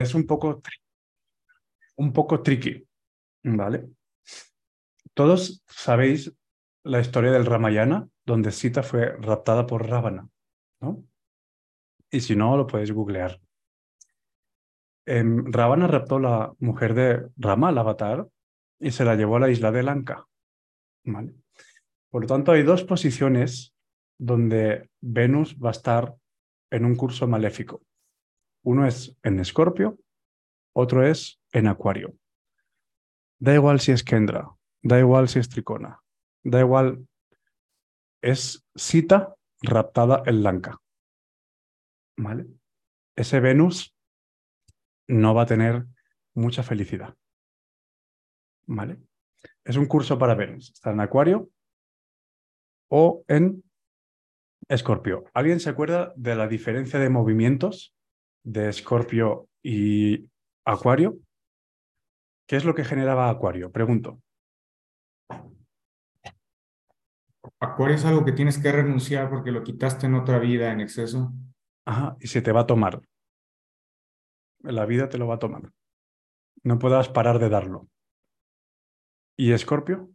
es un poco, un poco tricky, ¿vale? Todos sabéis la historia del Ramayana, donde Sita fue raptada por Ravana, ¿no? Y si no, lo podéis googlear. Em, Ravana raptó la mujer de Rama, el avatar, y se la llevó a la isla de Lanka. ¿vale? Por lo tanto, hay dos posiciones donde Venus va a estar en un curso maléfico. Uno es en Escorpio, otro es en Acuario. Da igual si es Kendra, da igual si es Tricona, da igual, es Sita raptada en Lanka. ¿Vale? Ese Venus no va a tener mucha felicidad. ¿Vale? Es un curso para Venus. Está en Acuario o en Escorpio. ¿Alguien se acuerda de la diferencia de movimientos de Escorpio y Acuario? ¿Qué es lo que generaba Acuario? Pregunto. Acuario es algo que tienes que renunciar porque lo quitaste en otra vida en exceso. Ajá, y se te va a tomar. La vida te lo va a tomar. No puedas parar de darlo. ¿Y Escorpio?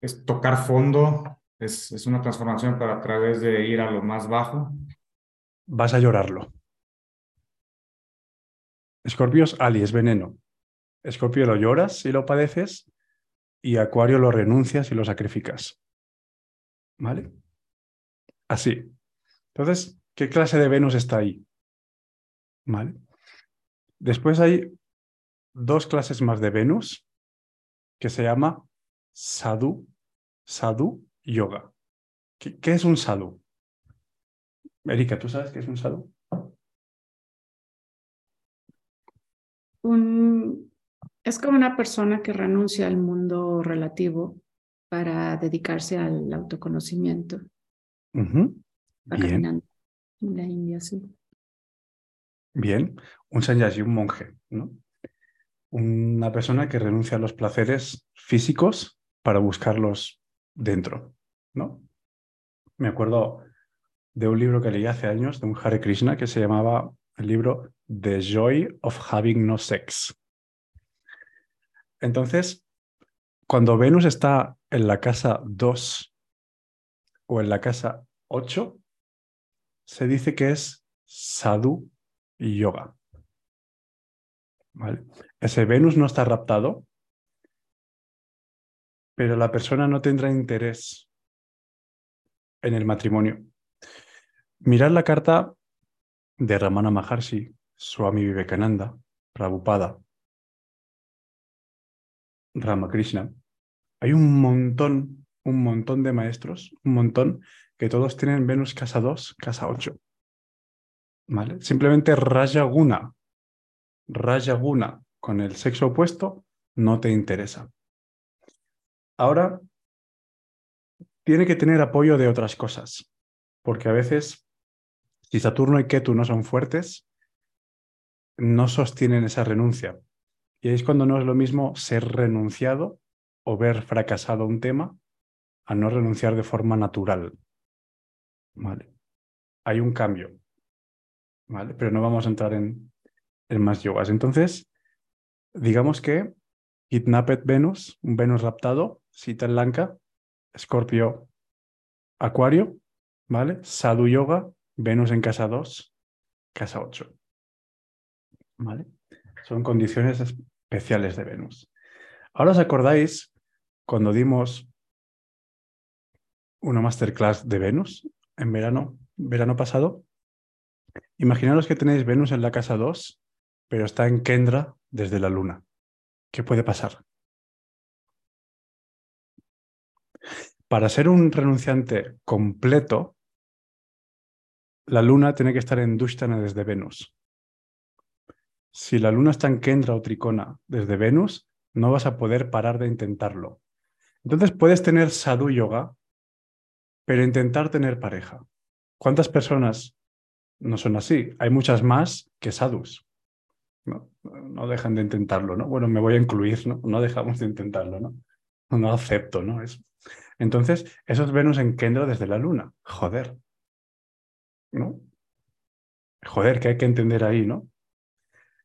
Es tocar fondo, es, es una transformación para a través de ir a lo más bajo. Vas a llorarlo. Escorpio es Ali, es veneno. Escorpio lo lloras y lo padeces y Acuario lo renuncias y lo sacrificas. ¿Vale? Así. Entonces, ¿qué clase de Venus está ahí? ¿Vale? Después hay dos clases más de Venus que se llama Sadhu, Sadhu Yoga. ¿Qué, qué es un Sadhu? Erika, ¿tú sabes qué es un Sadhu? Un, es como una persona que renuncia al mundo relativo para dedicarse al autoconocimiento. Uh -huh. Bien. En la India, sí. Bien, un sanyasi, un monje, ¿no? Una persona que renuncia a los placeres físicos para buscarlos dentro, ¿no? Me acuerdo de un libro que leí hace años de un Hare Krishna que se llamaba el libro The Joy of Having No Sex. Entonces, cuando Venus está en la casa 2 o en la casa 8, se dice que es sadhu yoga. ¿Vale? Ese Venus no está raptado, pero la persona no tendrá interés en el matrimonio. Mirad la carta de Ramana Maharshi, Swami Vivekananda, Prabhupada, Ramakrishna. Hay un montón, un montón de maestros, un montón, que todos tienen Venus casa 2, casa 8. ¿Vale? Simplemente Rajaguna, Rajaguna con el sexo opuesto no te interesa. Ahora, tiene que tener apoyo de otras cosas, porque a veces, si Saturno y Ketu no son fuertes, no sostienen esa renuncia. Y es cuando no es lo mismo ser renunciado o ver fracasado un tema a no renunciar de forma natural. ¿Vale? Hay un cambio. ¿Vale? Pero no vamos a entrar en, en más yogas. Entonces, digamos que Kidnapped Venus, un Venus raptado, Sita Lanka, Escorpio, Acuario, ¿vale? Sadhu Yoga, Venus en casa 2, casa 8. ¿Vale? Son condiciones especiales de Venus. Ahora os acordáis cuando dimos una masterclass de Venus en verano, verano pasado. Imaginaros que tenéis Venus en la casa 2, pero está en Kendra desde la luna. ¿Qué puede pasar? Para ser un renunciante completo, la luna tiene que estar en Dushtana desde Venus. Si la luna está en Kendra o Tricona desde Venus, no vas a poder parar de intentarlo. Entonces puedes tener sadhu yoga, pero intentar tener pareja. ¿Cuántas personas no son así? Hay muchas más que sadhus. No, no dejan de intentarlo, ¿no? Bueno, me voy a incluir, ¿no? No dejamos de intentarlo, ¿no? No acepto, ¿no? Es... Entonces, eso es Venus en Kendra desde la luna. Joder. ¿no? Joder, que hay que entender ahí, ¿no?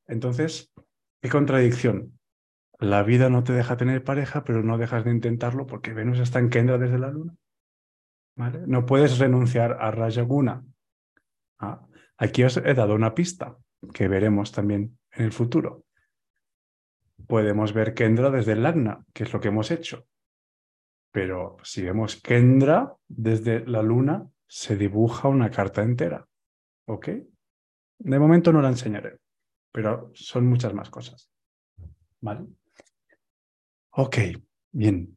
Entonces, ¿qué contradicción? La vida no te deja tener pareja, pero no dejas de intentarlo porque Venus está en Kendra desde la luna. ¿Vale? No puedes renunciar a Rajaguna. Ah, aquí os he dado una pista que veremos también en el futuro. Podemos ver Kendra desde el Lagna, que es lo que hemos hecho. Pero si vemos Kendra desde la luna, se dibuja una carta entera. ¿Ok? De momento no la enseñaré, pero son muchas más cosas. ¿Vale? Ok, bien.